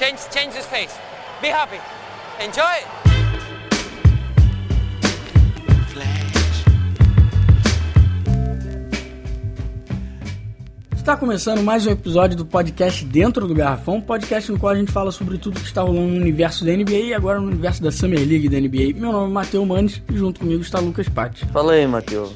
Change, change his face. Be happy. Enjoy. Está começando mais um episódio do podcast Dentro do Garrafão, um podcast no qual a gente fala sobre tudo que está rolando no universo da NBA e agora no universo da Summer League da NBA. Meu nome é Matheus Manes e junto comigo está Lucas Patti. Fala aí, Matheus.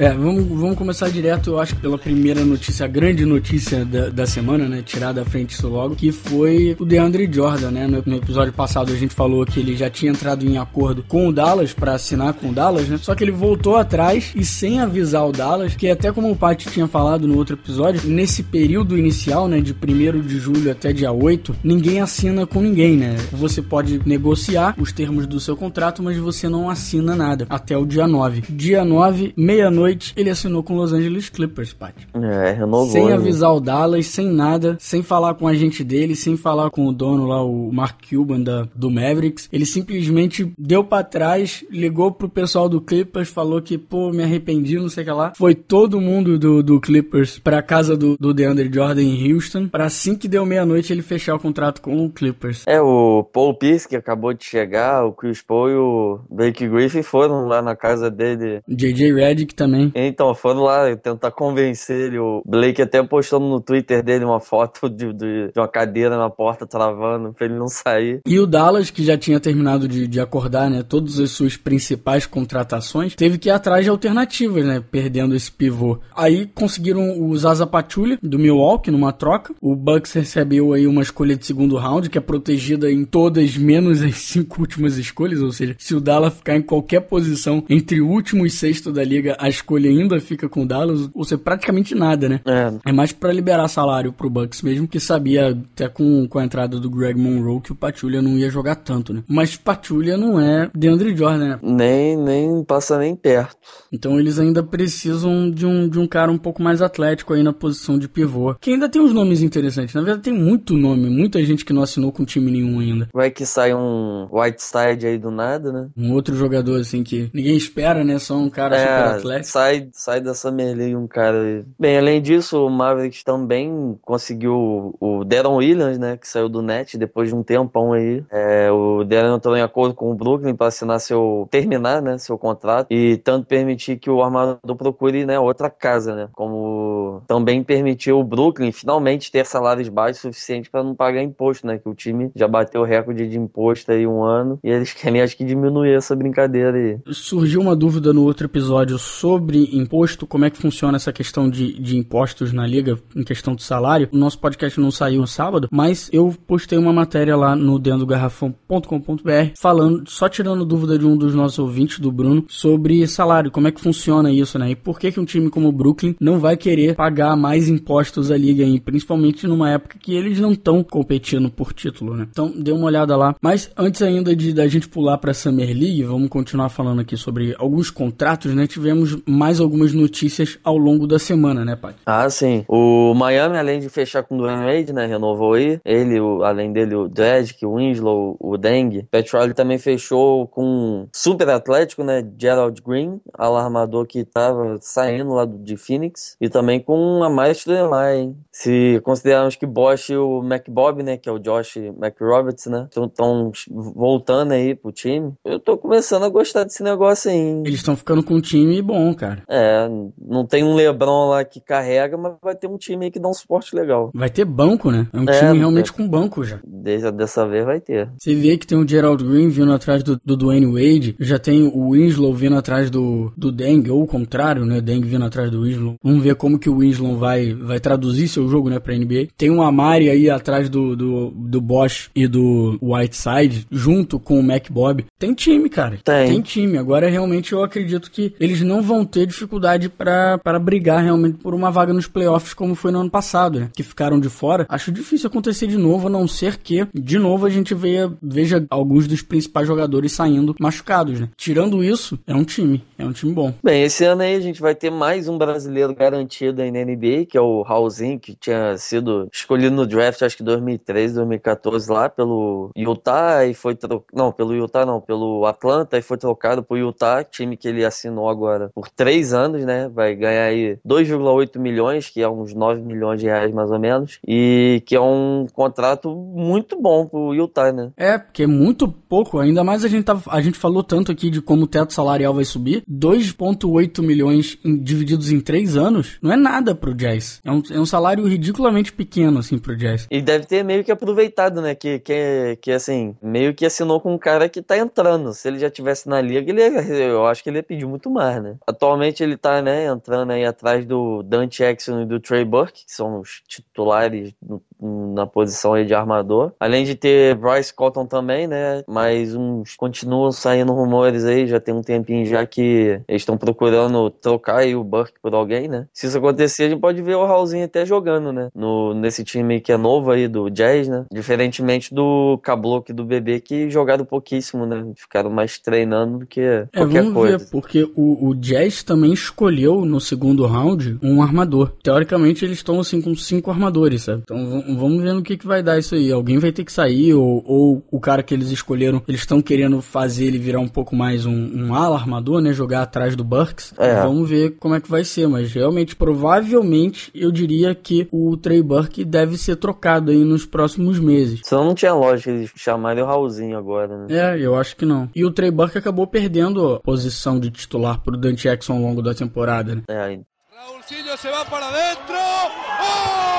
É, vamos, vamos começar direto, eu acho, pela primeira notícia, a grande notícia da, da semana, né? Tirar da frente isso logo, que foi o DeAndre Jordan, né? No, no, episódio passado a gente falou que ele já tinha entrado em acordo com o Dallas para assinar com o Dallas, né? Só que ele voltou atrás e sem avisar o Dallas, que até como o Pat tinha falado no outro episódio, nesse período inicial, né? De 1 de julho até dia 8, ninguém assina com ninguém, né? Você pode negociar os termos do seu contrato, mas você não assina nada até o dia 9. Dia 9, meia-noite noite, ele assinou com Los Angeles Clippers, Pat. É, renovou. Sem avisar o Dallas, sem nada, sem falar com a gente dele, sem falar com o dono lá, o Mark Cuban da, do Mavericks. Ele simplesmente deu para trás, ligou pro pessoal do Clippers, falou que, pô, me arrependi, não sei o que lá. Foi todo mundo do, do Clippers pra casa do, do DeAndre Jordan em Houston, pra assim que deu meia-noite ele fechar o contrato com o Clippers. É, o Paul Pierce, que acabou de chegar, o Chris Paul e o Blake Griffin foram lá na casa dele. JJ Redick também também. Então, foram lá tentar convencer ele. O Blake até postou no Twitter dele uma foto de, de, de uma cadeira na porta travando pra ele não sair. E o Dallas, que já tinha terminado de, de acordar, né, todas as suas principais contratações, teve que ir atrás de alternativas, né, perdendo esse pivô. Aí conseguiram o Zaza Pachulia, do Milwaukee, numa troca. O Bucks recebeu aí uma escolha de segundo round, que é protegida em todas, menos as cinco últimas escolhas, ou seja, se o Dallas ficar em qualquer posição entre o último e sexto da liga, a escolha ainda fica com o Dallas, ou seja, praticamente nada, né? É, é mais para liberar salário pro Bucks mesmo, que sabia até com, com a entrada do Greg Monroe que o Pachulia não ia jogar tanto, né? Mas Pachulia não é DeAndre Jordan, né? Nem, nem passa nem perto. Então eles ainda precisam de um, de um cara um pouco mais atlético aí na posição de pivô. Que ainda tem uns nomes interessantes. Na verdade tem muito nome, muita gente que não assinou com time nenhum ainda. Vai que sai um Whiteside aí do nada, né? Um outro jogador assim que ninguém espera, né? Só um cara é, super atlético sai, sai da Summer League um cara. Bem, além disso, o Mavericks também conseguiu o Deron Williams, né? Que saiu do net depois de um tempão aí. É, o Deron entrou em acordo com o Brooklyn para assinar seu. terminar, né? Seu contrato. E tanto permitir que o armador procure, né? Outra casa, né? Como também permitiu o Brooklyn finalmente ter salários baixos suficientes para não pagar imposto, né? Que o time já bateu o recorde de imposto aí um ano. E eles querem, acho que, diminuir essa brincadeira aí. Surgiu uma dúvida no outro episódio sobre sobre imposto, como é que funciona essa questão de, de impostos na liga, em questão de salário. O nosso podcast não saiu no sábado, mas eu postei uma matéria lá no dentro garrafão.com.br falando, só tirando dúvida de um dos nossos ouvintes, do Bruno, sobre salário, como é que funciona isso, né? E por que que um time como o Brooklyn não vai querer pagar mais impostos à liga aí, principalmente numa época que eles não estão competindo por título, né? Então, dê uma olhada lá. Mas antes ainda de da gente pular para Summer League, vamos continuar falando aqui sobre alguns contratos, né? Tivemos mais algumas notícias ao longo da semana, né, pai? Ah, sim. O Miami, além de fechar com o Dwayne Wade, né, renovou aí. Ele, o, além dele, o Dredd, o Winslow, o Deng. Petroli também fechou com super atlético, né, Gerald Green, alarmador que tava saindo lá de Phoenix. E também com a maestra lá, hein. Se considerarmos que Bosch e o McBob, né, que é o Josh McRoberts, né, estão voltando aí pro time. Eu tô começando a gostar desse negócio aí. Hein? Eles estão ficando com um time bom, cara. É, não tem um Lebron lá que carrega, mas vai ter um time aí que dá um suporte legal. Vai ter banco, né? É um é, time realmente é. com banco já. Desde, dessa vez vai ter. Você vê que tem o Gerald Green vindo atrás do, do Dwayne Wade, já tem o Winslow vindo atrás do, do Deng, ou o contrário, né? Deng vindo atrás do Winslow. Vamos ver como que o Winslow vai, vai traduzir seu jogo, né, pra NBA. Tem o Amari aí atrás do, do, do Bosch e do Whiteside, junto com o Mac Bob. Tem time, cara. Tem. Tem time. Agora, realmente, eu acredito que eles não vão ter dificuldade para brigar realmente por uma vaga nos playoffs, como foi no ano passado, né? Que ficaram de fora. Acho difícil acontecer de novo, a não ser que, de novo, a gente veja, veja alguns dos principais jogadores saindo machucados, né? Tirando isso, é um time. É um time bom. Bem, esse ano aí a gente vai ter mais um brasileiro garantido aí na NBA, que é o Raulzinho, que tinha sido escolhido no draft, acho que 2013, 2014, lá pelo Utah e foi trocado. Não, pelo Utah não, pelo Atlanta e foi trocado pro Utah, time que ele assinou agora por três anos, né? Vai ganhar aí 2,8 milhões, que é uns 9 milhões de reais mais ou menos, e que é um contrato muito bom pro Utah, né? É, porque é muito pouco, ainda mais a gente, tá, a gente falou tanto aqui de como o teto salarial vai subir, 2,8 milhões em, divididos em três anos, não é nada pro Jazz. É um, é um salário ridiculamente pequeno, assim, pro Jazz. E deve ter meio que aproveitado, né? Que, que, que assim, meio que assinou com um cara que tá entrando. Se ele já tivesse na liga, ele ia, eu acho que ele ia pedir muito mais, né? Atualmente ele tá, né, entrando aí atrás do Dante Exxon e do Trey Burke, que são os titulares no, na posição aí de armador. Além de ter Bryce Cotton também, né? Mas uns continuam saindo rumores aí, já tem um tempinho já que eles estão procurando trocar aí o Burke por alguém, né? Se isso acontecer, a gente pode ver o Raulzinho até jogando, né? No, nesse time que é novo aí do Jazz, né? Diferentemente do Cablock e do BB que jogaram pouquíssimo, né? Ficaram mais treinando do que é, qualquer vamos coisa. Ver, porque o, o Jazz também escolheu no segundo round um armador. Teoricamente eles estão assim com cinco armadores, sabe? Então vamos ver no que, que vai dar isso aí. Alguém vai ter que sair ou, ou o cara que eles escolheram, eles estão querendo fazer ele virar um pouco mais um, um ala armador, né? Jogar atrás do Burks. É. Vamos ver como é que vai ser, mas realmente, provavelmente, eu diria que o Trey Burke deve ser trocado aí nos próximos meses. Senão não tinha lógica eles chamarem o Raulzinho agora, né? É, eu acho que não. E o Trey Burke acabou perdendo a posição de titular pro Dante Jackson ao longo da temporada, né? É, Raulzinho se va para dentro. ¡Oh!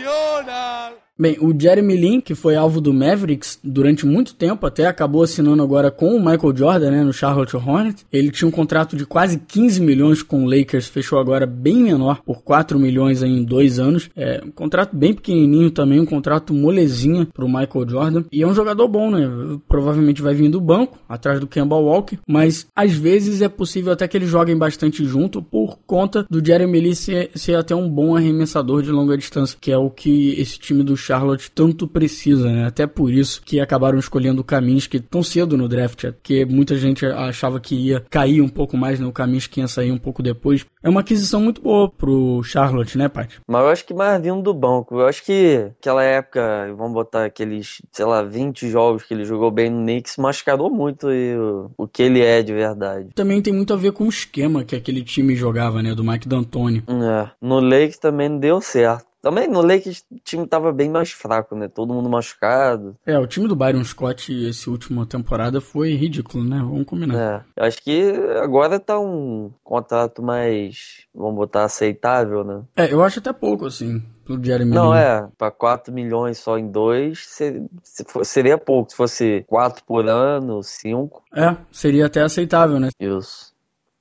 Nacional. Bem, o Jeremy Lin, que foi alvo do Mavericks durante muito tempo, até acabou assinando agora com o Michael Jordan, né, no Charlotte Hornets. Ele tinha um contrato de quase 15 milhões com o Lakers, fechou agora bem menor, por 4 milhões em dois anos. É um contrato bem pequenininho também, um contrato molezinha pro Michael Jordan. E é um jogador bom, né? Provavelmente vai vir do banco, atrás do Kemba Walker, mas às vezes é possível até que eles joguem bastante junto por conta do Jeremy Lin ser, ser até um bom arremessador de longa distância, que é o que esse time do Charlotte tanto precisa, né? Até por isso que acabaram escolhendo o Kaminsky tão cedo no draft, porque muita gente achava que ia cair um pouco mais, né? O Kaminsky ia sair um pouco depois. É uma aquisição muito boa pro Charlotte, né, Paty? Mas eu acho que mais vindo do banco. Eu acho que aquela época, vamos botar aqueles, sei lá, 20 jogos que ele jogou bem no Knicks, mascarou muito e o, o que ele é de verdade. Também tem muito a ver com o esquema que aquele time jogava, né? Do Mike D'Antoni. É. No Lakers também não deu certo. Também no Lakers o time tava bem mais fraco, né? Todo mundo machucado. É, o time do Byron Scott esse última temporada foi ridículo, né? Vamos combinar. É. Eu acho que agora tá um contrato mais, vamos botar, aceitável, né? É, eu acho até pouco, assim, Não, é, pra 4 milhões só em dois seria pouco. Se fosse 4 por ano, 5, É, seria até aceitável, né? isso.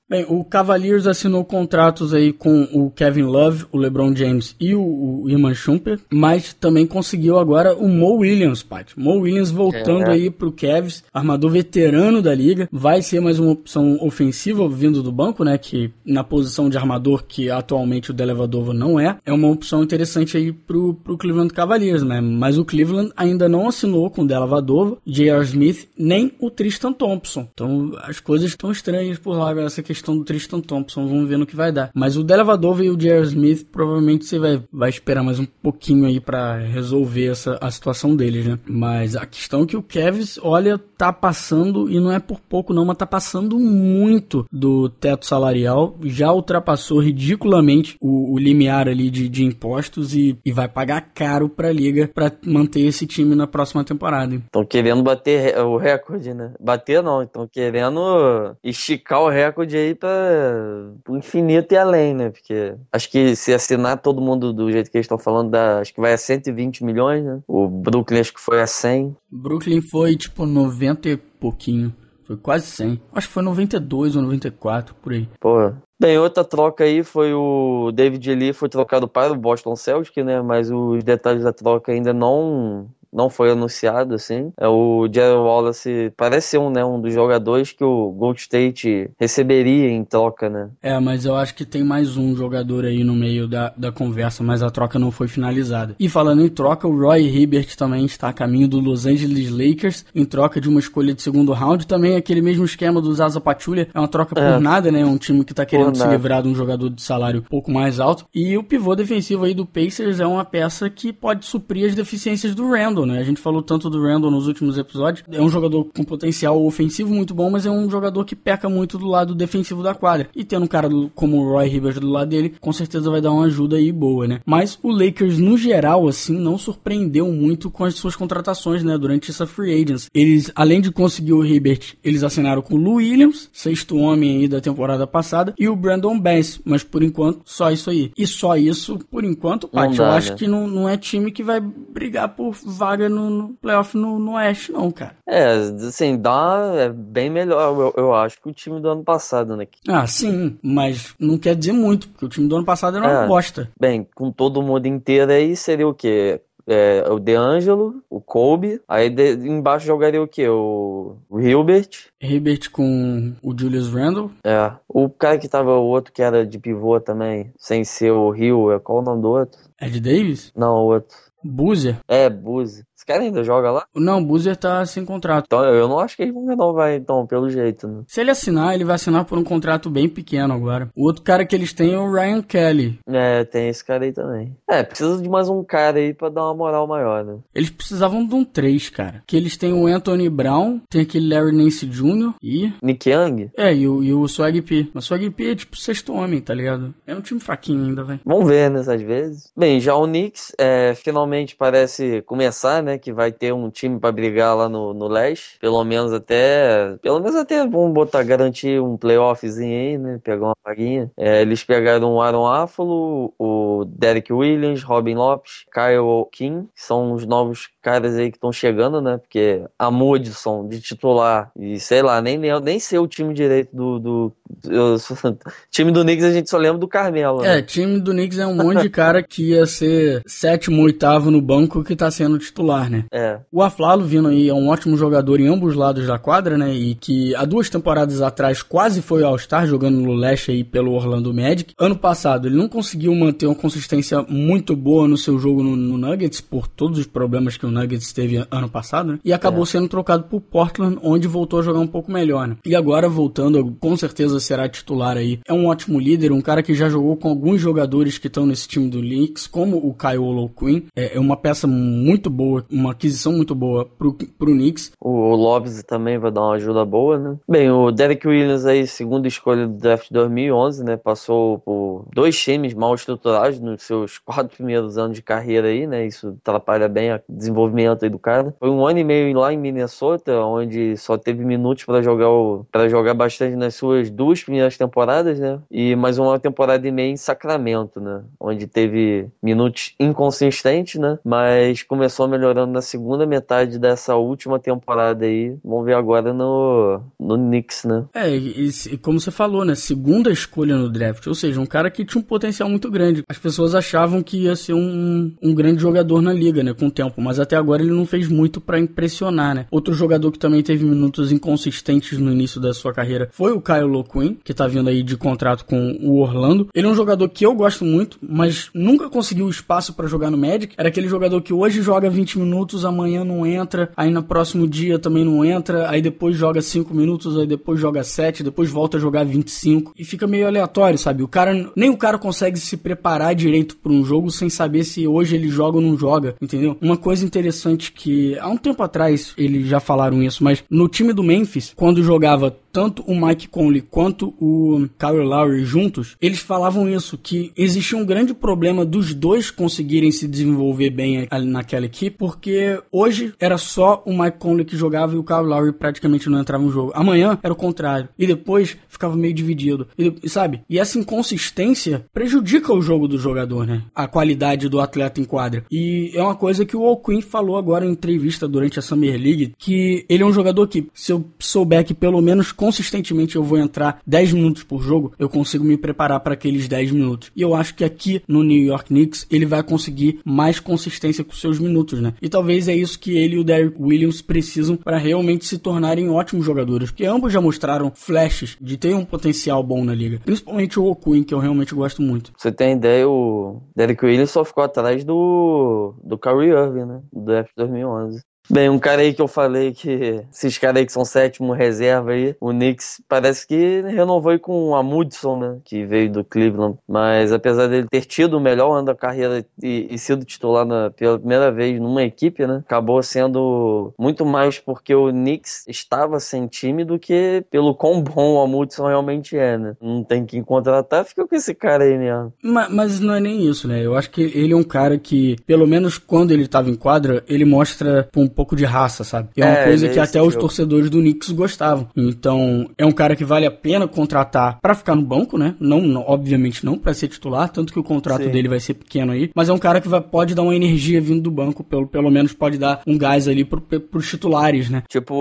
Bem, o Cavaliers assinou contratos aí com o Kevin Love, o LeBron James e o, o Iman Shumpert, mas também conseguiu agora o Mo Williams, Pat. Mo Williams voltando É. aí pro Cavs, armador veterano da liga, vai ser mais uma opção ofensiva vindo do banco, né, que na posição de armador que atualmente o Delavadova não é, é uma opção interessante aí pro, pro Cleveland Cavaliers, né, mas o Cleveland ainda não assinou com o Delavadova, J.R. Smith, nem o Tristan Thompson. Então as coisas estão estranhas por lá, essa questão do Tristan Thompson, vamos ver no que vai dar. Mas o Delavadova e o J.R. Smith, provavelmente você vai, vai esperar mais um pouquinho aí pra resolver essa, a situação deles, né? Mas a questão é que o Cavs, olha, tá passando, e não é por pouco não, mas tá passando muito do teto salarial, já ultrapassou ridiculamente o, o limiar ali de, de impostos e, e vai pagar caro pra liga pra manter esse time na próxima temporada. Estão querendo bater o recorde, né? Bater não, estão querendo esticar o recorde aí pra pro infinito e além, né? Porque acho que se assinar todo mundo do jeito que eles estão falando, dá, acho que vai a 120 milhões, né? O Brooklyn acho que foi a 100. Brooklyn foi tipo 90 e pouquinho. Foi quase 100. Acho que foi 92 ou 94, por aí. Pô. Bem, outra troca aí foi o David Lee foi trocado para o Boston Celtics, né? Mas os detalhes da troca ainda não não foi anunciado assim. É o Jerry Wallace parece ser um, né, um dos jogadores que o Gold State receberia em troca, né? É, mas eu acho que tem mais um jogador aí no meio da, da conversa, mas a troca não foi finalizada. E falando em troca, o Roy Hibbert também está a caminho do Los Angeles Lakers, em troca de uma escolha de segundo round. Também aquele mesmo esquema do Zaza Pachulia, é uma troca por É. nada, né? Um time que tá querendo se livrar de um jogador de salário um pouco mais alto. E o pivô defensivo aí do Pacers é uma peça que pode suprir as deficiências do Randall, Randall, né? A gente falou tanto do Randall nos últimos episódios. É um jogador com potencial ofensivo muito bom, mas é um jogador que peca muito do lado defensivo da quadra. E tendo um cara como o Roy Hibbert do lado dele, com certeza vai dar uma ajuda aí boa, né? Mas o Lakers, no geral, assim, não surpreendeu muito com as suas contratações, né? Durante essa free agents. Eles, além de conseguir o Hibbert, eles assinaram com o Lou Williams, sexto homem aí da temporada passada, e o Brandon Bass. Mas por enquanto, só isso aí. E só isso, por enquanto, Paty, eu acho né? que não, não é time que vai brigar por vaga no, no playoff no, no Oeste, não, cara. É, assim, dá é bem melhor, eu, eu acho, que o time do ano passado, né? Ah, sim, mas não quer dizer muito, porque o time do ano passado era uma é, bosta. Bem, com todo mundo inteiro aí seria o quê? É, o DeAngelo, o Kobe, aí de, embaixo jogaria o quê? O, o Hilbert. Hilbert com o Julius Randle. É. O cara que tava, o outro que era de pivô também, sem ser o Rio, é qual o nome do outro? Ed Davis? Não, o outro. Boozer? É, Boozer. Esse cara ainda joga lá? Não, o Boozer tá sem contrato. Então eu não acho que ele vai, então, pelo jeito, né? Se ele assinar, ele vai assinar por um contrato bem pequeno agora. O outro cara que eles têm é o Ryan Kelly. É, tem esse cara aí também. É, precisa de mais um cara aí pra dar uma moral maior, né? Eles precisavam de um 3, cara. Que eles têm o Anthony Brown, tem aquele Larry Nance Jr. e... Nick Young? É, e o, e o Swag P. Mas o Swag P é tipo sexto homem, tá ligado? É um time fraquinho ainda, velho. Vamos ver, né, às vezes. Bem, já o Knicks, é, finalmente parece começar, né, que vai ter um time para brigar lá no, no leste, pelo menos até, pelo menos até vamos botar, garantir um playoffzinho aí, né, pegar uma vaguinha. É, eles pegaram o Aaron Affalo, o Derek Williams, Robin Lopes, Kyle King, que são os novos caras aí que estão chegando, né, porque a Mudson de titular e sei lá, nem, nem ser o time direito do, do eu, time do Knicks a gente só lembra do Carmelo. Né? É, time do Knicks é um monte de cara que ia ser sétimo, oitavo no banco que tá sendo titular, né? É. O Aflalo vindo aí é um ótimo jogador em ambos lados da quadra, né? E que há duas temporadas atrás quase foi All-Star jogando no leste aí pelo Orlando Magic. Ano passado ele não conseguiu manter uma consistência muito boa no seu jogo no, no Nuggets por todos os problemas que o Nuggets teve ano passado, né? E acabou é. sendo trocado por Portland, onde voltou a jogar um pouco melhor, né? E agora voltando, com certeza será titular aí. É um ótimo líder, um cara que já jogou com alguns jogadores que estão nesse time do Lynx, como o Kyle Quinn. É, é uma peça muito boa, uma aquisição muito boa pro, pro Knicks. O Lopes também vai dar uma ajuda boa, né? Bem, o Derek Williams aí, segunda escolha do draft 2011, né? Passou por dois times mal estruturados nos seus quatro primeiros anos de carreira aí, né? Isso atrapalha bem o desenvolvimento aí do cara. Foi um ano e meio lá em Minnesota, onde só teve minutos para jogar para jogar bastante nas suas duas primeiras temporadas, né? E mais uma temporada e meia em Sacramento, né? Onde teve minutos inconsistentes, né? Mas começou na segunda metade dessa última temporada aí. Vamos ver agora no, no Knicks, né? É, e, e como você falou, né? Segunda escolha no draft. Ou seja, um cara que tinha um potencial muito grande. As pessoas achavam que ia ser um, um grande jogador na liga, né? Com o tempo. Mas até agora ele não fez muito para impressionar, né? Outro jogador que também teve minutos inconsistentes no início da sua carreira foi o Kyle Loquin, que tá vindo aí de contrato com o Orlando. Ele é um jogador que eu gosto muito, mas nunca conseguiu espaço para jogar no Magic. Era aquele jogador que hoje joga 20 minutos, amanhã não entra, aí no próximo dia também não entra, aí depois joga 5 minutos, aí depois joga 7, depois volta a jogar 25 e fica meio aleatório, sabe? O cara nem o cara consegue se preparar direito para um jogo sem saber se hoje ele joga ou não joga, entendeu? Uma coisa interessante que há um tempo atrás eles já falaram isso, mas no time do Memphis, quando jogava tanto o Mike Conley quanto o Kyle Lowry juntos, eles falavam isso, que existia um grande problema dos dois conseguirem se desenvolver bem naquela equipe, porque hoje era só o Mike Conley que jogava e o Kyle Lowry praticamente não entrava no jogo. Amanhã era o contrário. E depois ficava meio dividido. E, sabe? E essa inconsistência prejudica o jogo do jogador, né? A qualidade do atleta em quadra. E é uma coisa que o O'Quinn falou agora em entrevista durante a Summer League, que ele é um jogador que, se eu souber que pelo menos consistentemente eu vou entrar 10 minutos por jogo, eu consigo me preparar para aqueles 10 minutos. E eu acho que aqui no New York Knicks ele vai conseguir mais consistência com seus minutos, né? E talvez é isso que ele e o Derrick Williams precisam para realmente se tornarem ótimos jogadores, porque ambos já mostraram flashes de ter um potencial bom na liga, principalmente o Okuin, que eu realmente gosto muito. Você tem ideia, o Derrick Williams só ficou atrás do do Kyrie Irving, né? Do F 2011. Bem, um cara aí que eu falei que esses caras aí que são sétimo reserva aí, o Knicks parece que renovou aí com o Amundson, né? Que veio do Cleveland. Mas apesar dele ter tido o melhor ano da carreira e, e sido titular na, pela primeira vez numa equipe, né? Acabou sendo muito mais porque o Knicks estava sem time do que pelo quão bom o Amundson realmente é, né? Não tem que contratar, fica com esse cara aí mesmo. Mas, mas não é nem isso, né? Eu acho que ele é um cara que, pelo menos quando ele estava em quadra, ele mostra um pouco de raça, sabe? E é uma É, coisa ele que é até os jogo. torcedores do Knicks gostavam. Então, é um cara que vale a pena contratar pra ficar no banco, né? Não, não- obviamente não pra ser titular, tanto que o contrato Sim. dele vai ser pequeno aí, mas é um cara que vai, pode dar uma energia vindo do banco, pelo, pelo menos pode dar um gás ali pro, pros titulares, né? Tipo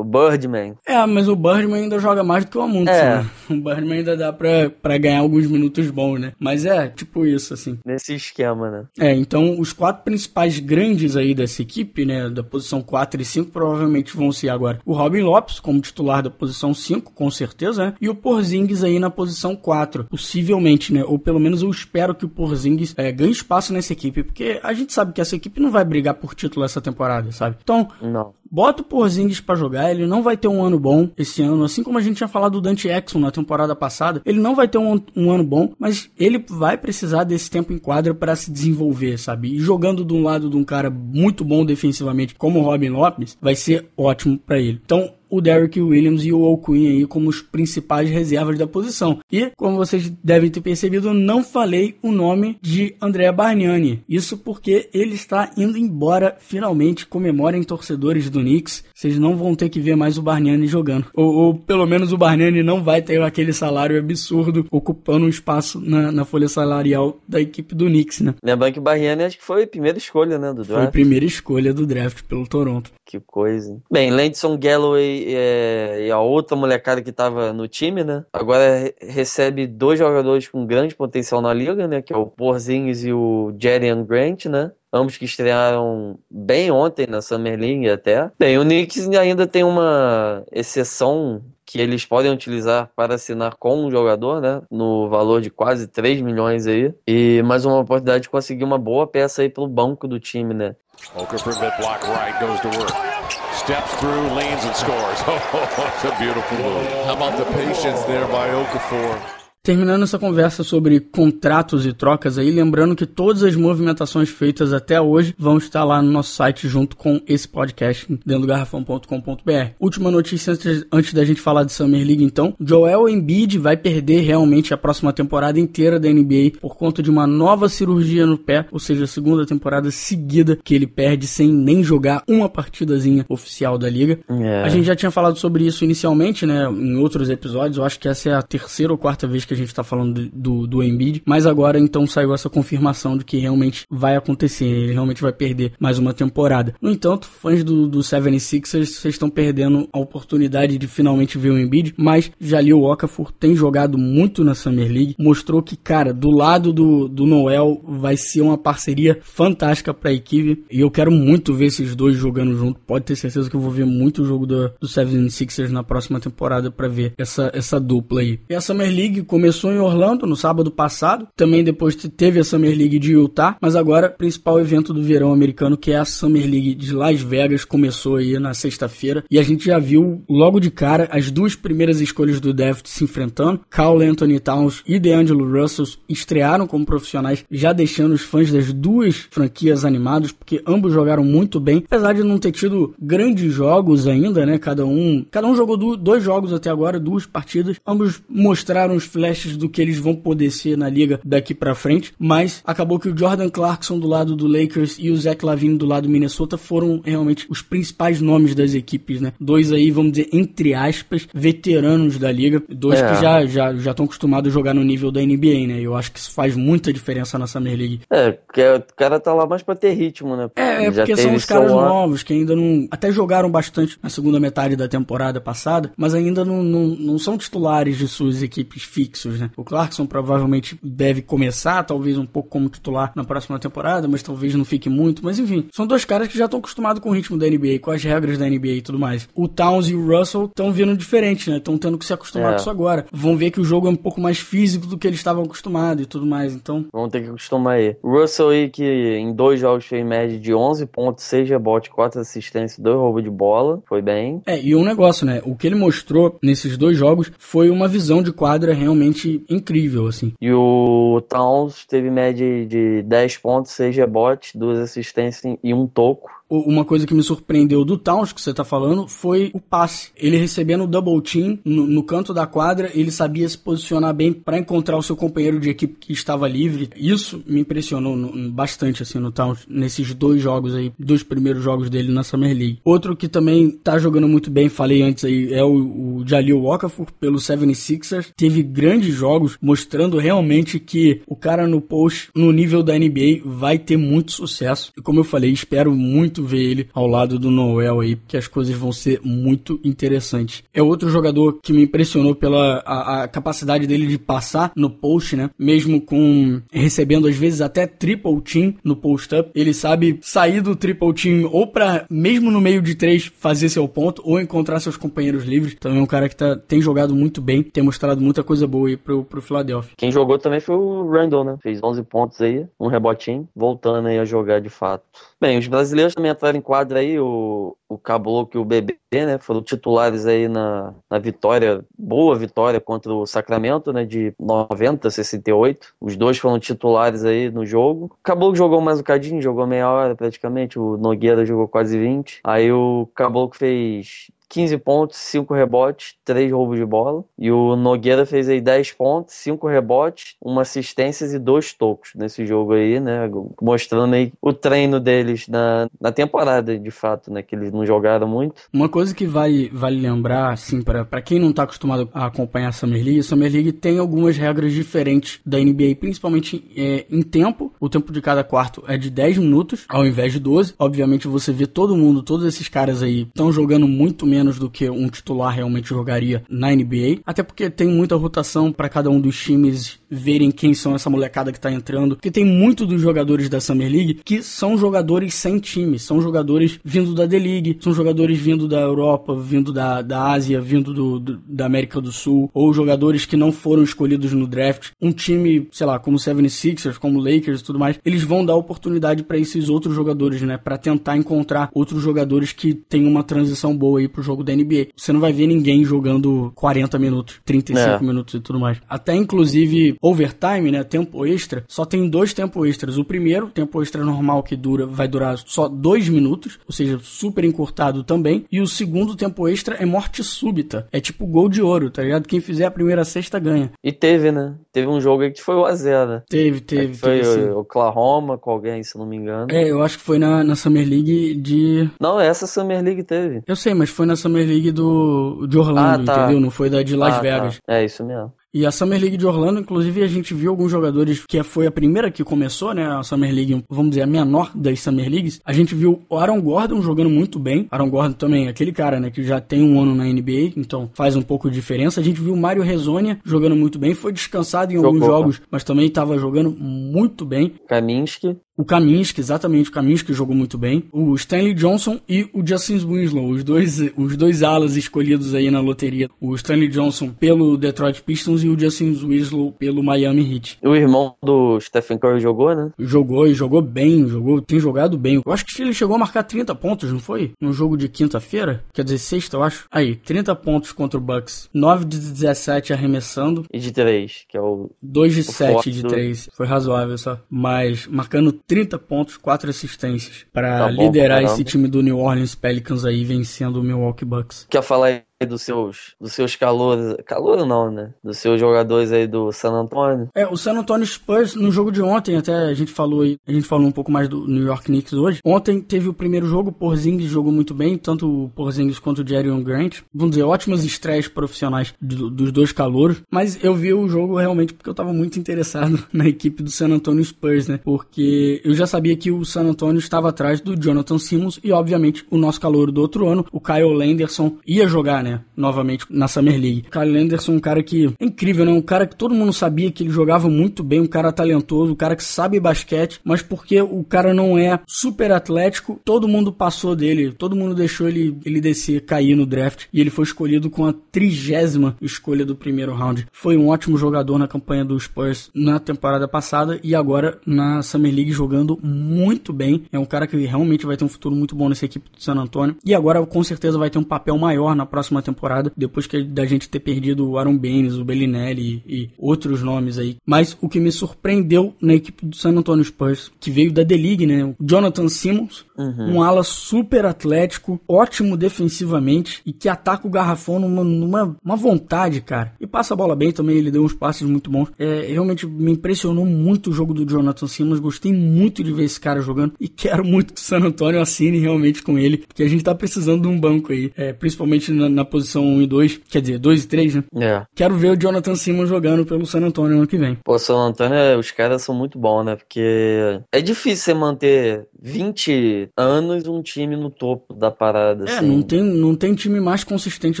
o Birdman. É, mas o Birdman ainda joga mais do que o Amundsen, É. né? O Birdman ainda dá pra, pra ganhar alguns minutos bons, né? Mas é, tipo isso, assim. Nesse esquema, né? É, então os quatro principais grandes aí dessa equipe, né, da posição 4 e 5, provavelmente vão ser agora o Robin Lopes como titular da posição 5, com certeza, né, e o Porzingis aí na posição 4, possivelmente, né, ou pelo menos eu espero que o Porzingis é, ganhe espaço nessa equipe, porque a gente sabe que essa equipe não vai brigar por título essa temporada, sabe? Então, Não. Bota o Porzingis pra jogar, ele não vai ter um ano bom esse ano, assim como a gente tinha falado do Dante Exxon na temporada passada, ele não vai ter um, um ano bom, mas ele vai precisar desse tempo em quadra para se desenvolver, sabe? E jogando de um lado de um cara muito bom defensivamente, como o Robin Lopes, vai ser ótimo pra ele. Então, o Derrick Williams e o Alcuin aí como os principais reservas da posição. E, como vocês devem ter percebido, eu não falei o nome de André Bargnani. Isso porque ele está indo embora finalmente. Comemorem torcedores do Knicks. Vocês não vão ter que ver mais o Bargnani jogando. Ou, ou pelo menos o Bargnani não vai ter aquele salário absurdo ocupando um espaço na, na folha salarial da equipe do Knicks, né? Lembrando que o Barriani acho que foi a primeira escolha, né, do Foi a draft. primeira escolha do draft pelo Toronto. Que coisa. hein? Bem, Landson Galloway é, e a outra molecada que tava no time, né? Agora re- recebe dois jogadores com grande potencial na liga, né? Que é o Porzingis e o Jerian Grant, né? Ambos que estrearam bem ontem na Summer League até. Bem, o Knicks ainda tem uma exceção que eles podem utilizar para assinar com um jogador, né? No valor de quase 3 milhões aí. E mais uma oportunidade de conseguir uma boa peça aí pro banco do time, né? Okafor mid block right goes to work. Steps through, leans and scores. Oh, it's a beautiful move. How about the patience there by Okafor? Terminando essa conversa sobre contratos e trocas aí, lembrando que todas as movimentações feitas até hoje vão estar lá no nosso site junto com esse podcast dentro do garrafão.com.br. Última notícia antes, da gente falar de Summer League então, Joel Embiid vai perder realmente a próxima temporada inteira da NBA por conta de uma nova cirurgia no pé, ou seja, a segunda temporada seguida que ele perde sem nem jogar uma partidazinha oficial da liga. É. A gente já tinha falado sobre isso inicialmente, né, em outros episódios. Eu acho que essa é a terceira ou quarta vez que a gente tá falando do, do, Embiid. Mas agora, então, saiu essa confirmação de que realmente vai acontecer. Ele realmente vai perder mais uma temporada. No entanto, fãs do, do 76ers, vocês estão perdendo a oportunidade de finalmente ver o Embiid. Mas Jalil Okafor tem jogado muito na Summer League. Mostrou que, cara, do lado do, do Noel vai ser uma parceria fantástica pra equipe. E eu quero muito ver esses dois jogando junto. Pode ter certeza que eu vou ver muito o jogo do, do 76ers na próxima temporada pra ver essa, essa dupla aí. E a Summer League começou em Orlando no sábado passado. Também depois te- teve a Summer League de Utah. Mas agora, o principal evento do verão americano, que é a Summer League de Las Vegas, começou aí na sexta-feira. E a gente já viu logo de cara as duas primeiras escolhas do draft se enfrentando. Carl Anthony Towns e DeAngelo Russell estrearam como profissionais, já deixando os fãs das duas franquias animados, porque ambos jogaram muito bem, apesar de não ter tido grandes jogos ainda, né? Cada um, cada um jogou dois jogos até agora, duas partidas. Ambos mostraram os flashes do que eles vão poder ser na liga daqui pra frente, mas acabou que o Jordan Clarkson do lado do Lakers e o Zach Lavine do lado do Minnesota foram realmente os principais nomes das equipes, né? Dois aí, vamos dizer, entre aspas, veteranos da liga, dois É. que já já já estão acostumados a jogar no nível da NBA, né? Eu acho que isso faz muita diferença na Summer League. É, porque o cara tá lá mais pra ter ritmo, né? É, é porque são os caras novos que ainda não. Até jogaram bastante na segunda metade da temporada passada, mas ainda não, não, não são titulares de suas equipes fixas. Sixers, né? O Clarkson provavelmente deve começar, talvez um pouco como titular na próxima temporada, mas talvez não fique muito. Mas enfim, são dois caras que já estão acostumados com o ritmo da NBA, com as regras da NBA e tudo mais. O Towns e o Russell estão vindo diferente, né? Estão tendo que se acostumar é. com isso agora. Vão ver que o jogo é um pouco mais físico do que eles estavam acostumados e tudo mais, então... Vão ter que acostumar aí. Russell aí que em dois jogos fez média de 11 pontos, 6 rebotes, 4 assistências, 2 roubos de bola. Foi bem. É, e um negócio, né? O que ele mostrou nesses dois jogos foi uma visão de quadra realmente incrível, assim. E o Towns teve média de 10 pontos, 6 rebotes, 2 assistências e um toco uma coisa que me surpreendeu do Towns, que você tá falando, foi o passe. Ele recebendo o double team no, no canto da quadra, ele sabia se posicionar bem para encontrar o seu companheiro de equipe que estava livre. Isso me impressionou no, bastante, assim, no Towns, nesses dois jogos aí, dois primeiros jogos dele na Summer League. Outro que também tá jogando muito bem, falei antes aí, é o, o Jalil Okafor, pelo 76ers. Teve grandes jogos, mostrando realmente que o cara no post, no nível da NBA, vai ter muito sucesso. E como eu falei, espero muito muito ver ele ao lado do Noel aí, porque as coisas vão ser muito interessantes. É outro jogador que me impressionou pela a, a capacidade dele de passar no post, né? Mesmo com recebendo às vezes até triple team no post-up, ele sabe sair do triple team ou para mesmo no meio de três fazer seu ponto ou encontrar seus companheiros livres. Também é um cara que tá, tem jogado muito bem, tem mostrado muita coisa boa aí pro, pro Philadelphia. Quem jogou também foi o Randall, né? Fez 11 pontos aí, um rebotinho, voltando aí a jogar de fato. Bem, os brasileiros também entraram em quadra aí, o, o Caboclo e o Bebê, né? Foram titulares aí na, na vitória, boa vitória contra o Sacramento, né? De 90 a 68. Os dois foram titulares aí no jogo. O Caboclo jogou mais um cadinho, jogou meia hora praticamente. O Nogueira jogou quase 20. Aí o Caboclo fez 15 pontos, 5 rebotes, 3 roubos de bola. E o Nogueira fez aí 10 pontos, 5 rebotes, uma assistência e dois tocos nesse jogo aí, né? Mostrando aí o treino deles na, na temporada, de fato, né? Que eles não jogaram muito. Uma coisa que vale, vale lembrar, assim, para quem não tá acostumado a acompanhar a Summer League, a Summer League tem algumas regras diferentes da NBA, principalmente é, em tempo. O tempo de cada quarto é de 10 minutos, ao invés de 12. Obviamente você vê todo mundo, todos esses caras aí estão jogando muito menos menos do que um titular realmente jogaria na NBA. Até porque tem muita rotação para cada um dos times verem quem são essa molecada que tá entrando. Porque tem muito dos jogadores da Summer League que são jogadores sem time, são jogadores vindo da D-League, são jogadores vindo da Europa, vindo da, da Ásia, vindo do, do, da América do Sul, ou jogadores que não foram escolhidos no draft. Um time, sei lá, como 76ers, como Lakers e tudo mais, eles vão dar oportunidade para esses outros jogadores, né? Para tentar encontrar outros jogadores que tenham uma transição boa aí pro jogo da NBA. Você não vai ver ninguém jogando 40 minutos, 35 é. minutos e tudo mais. Até inclusive overtime, né, tempo extra, só tem dois tempos extras. O primeiro, tempo extra normal que dura, vai durar só dois minutos, ou seja, super encurtado também. E o segundo tempo extra é morte súbita. É tipo gol de ouro, tá ligado? Quem fizer a primeira sexta ganha. E teve, né? Teve um jogo aí que foi o a zero. Né? Teve, teve. É foi teve, Oklahoma com alguém, se não me engano. É, eu acho que foi na, na Summer League de. Não, essa Summer League teve. Eu sei, mas foi na Summer League do, de Orlando, ah, tá. entendeu? Não foi da de Las ah, tá. Vegas. Tá. É isso mesmo. E a Summer League de Orlando, inclusive, a gente viu alguns jogadores que foi a primeira que começou, né? A Summer League, vamos dizer, a menor das Summer Leagues. A gente viu o Aaron Gordon jogando muito bem. Aaron Gordon também, aquele cara, né? Que já tem um ano na NBA, então faz um pouco de diferença. A gente viu o Mario Rezonia jogando muito bem. Foi descansado em alguns Jogou, jogos, mas também estava jogando muito bem. Kaminsky. O Kaminsky, exatamente, o Kaminsky jogou muito bem. O Stanley Johnson e o Justin Winslow, os dois, os dois alas escolhidos aí na loteria. O Stanley Johnson pelo Detroit Pistons e o Justin Winslow pelo Miami Heat. O irmão do Stephen Curry jogou, né? Jogou e jogou bem, jogou, tem jogado bem. Eu acho que ele chegou a marcar 30 pontos, não foi? No jogo de quinta-feira? Quer dizer, sexta, eu acho. Aí, 30 pontos contra o Bucks. 9 de 17 arremessando. E de 3, que é o... 2 de o 7 de 3. Do... Foi razoável só. Mas marcando 30 pontos, 4 assistências para tá liderar esse time do New Orleans Pelicans aí vencendo o Milwaukee Bucks. Quer falar dos seus, dos seus calores, calor não, né? Dos seus jogadores aí do San Antonio. É, o San Antonio Spurs no jogo de ontem, até a gente falou aí, a gente falou um pouco mais do New York Knicks hoje. Ontem teve o primeiro jogo, o Porzingis jogou muito bem, tanto o Porzingis quanto o Jerry Grant. Vamos dizer, ótimas estreias profissionais do, dos dois calouros, mas eu vi o jogo realmente porque eu tava muito interessado na equipe do San Antonio Spurs, né? Porque eu já sabia que o San Antonio estava atrás do Jonathan Simmons e, obviamente, o nosso calor do outro ano, o Kyle Lenderson, ia jogar, né? Né? Novamente na Summer League. Kyle Anderson é um cara que é incrível, né? Um cara que todo mundo sabia que ele jogava muito bem, um cara talentoso, um cara que sabe basquete, mas porque o cara não é super atlético, todo mundo passou dele, todo mundo deixou ele, ele descer, cair no draft, e ele foi escolhido com a trigésima escolha do primeiro round. Foi um ótimo jogador na campanha do Spurs na temporada passada e agora na Summer League jogando muito bem. É um cara que realmente vai ter um futuro muito bom nessa equipe do San Antonio. E agora com certeza vai ter um papel maior na próxima temporada, depois que da gente ter perdido o Aaron Baines, o Bellinelli e, e outros nomes aí. Mas o que me surpreendeu na equipe do San Antonio Spurs, que veio da D-League, né? O Jonathan Simmons, uhum. um ala super atlético, ótimo defensivamente e que ataca o garrafão numa, numa uma vontade, cara. E passa a bola bem também, ele deu uns passes muito bons. É, realmente me impressionou muito o jogo do Jonathan Simmons, gostei muito de ver esse cara jogando e quero muito que o San Antonio assine realmente com ele, porque a gente tá precisando de um banco aí, é, principalmente na, na, posição 1 e 2, quer dizer, 2 e 3, né? É. Quero ver o Jonathan Simmons jogando pelo San Antonio ano que vem. Pô, San Antonio, os caras são muito bons, né? Porque é difícil você manter 20 anos um time no topo da parada. É, assim. não, tem, não tem time mais consistente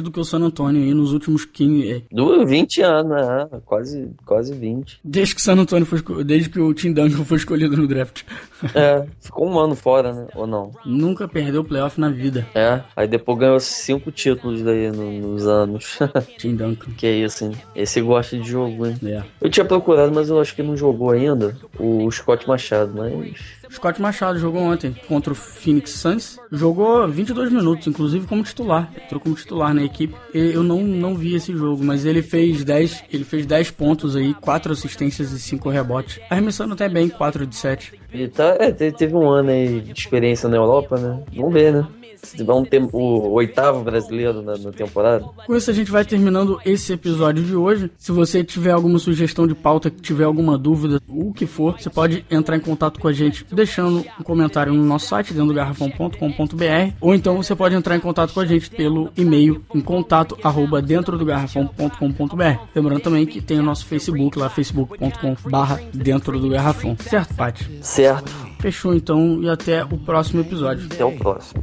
do que o San Antonio aí nos últimos 15. É. Do 20 anos, é, quase, quase 20. Desde que o San Antonio foi desde que o Tim Duncan foi escolhido no draft. É, ficou um ano fora, né? Ou não? Nunca perdeu playoff na vida. É, aí depois ganhou cinco títulos daí no, nos anos. Tim Duncan. Que isso, hein? Esse gosta de jogo, hein? É. Eu tinha procurado, mas eu acho que não jogou ainda o Scott Machado, mas Scott Machado jogou ontem contra o Phoenix Suns. Jogou 22 minutos, inclusive como titular. Entrou como titular na equipe. Eu não, não vi esse jogo, mas ele fez 10, ele fez 10 pontos aí, 4 assistências e 5 rebotes. Arremessando até bem, 4 de 7. E tá, é, teve um ano aí de experiência na Europa, né? Vamos ver, né? Vamos ter o oitavo brasileiro na, na, temporada. Com isso, a gente vai terminando esse episódio de hoje. Se você tiver alguma sugestão de pauta, tiver alguma dúvida, o que for, você pode entrar em contato com a gente deixando um comentário no nosso site, dentro do garrafão.com.br, ou então você pode entrar em contato com a gente pelo e-mail em contato arroba dentro do garrafão.com.br. Lembrando também que tem o nosso Facebook lá, facebook.com barra dentro do garrafão. Certo, Paty? Certo. Fechou então e até o próximo episódio. Até o próximo.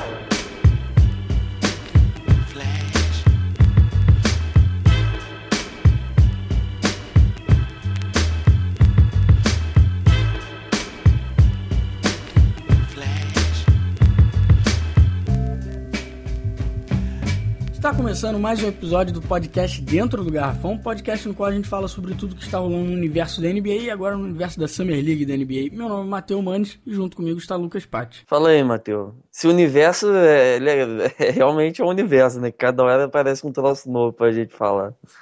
começando mais um episódio do podcast Dentro do Garrafão, podcast no qual a gente fala sobre tudo que está rolando no universo da NBA e agora no universo da Summer League da NBA. Meu nome é Matheus Manes e junto comigo está Lucas Patti. Fala aí, Matheus. Se o universo é, é, é realmente é um universo, né? Cada hora aparece um troço novo pra gente falar.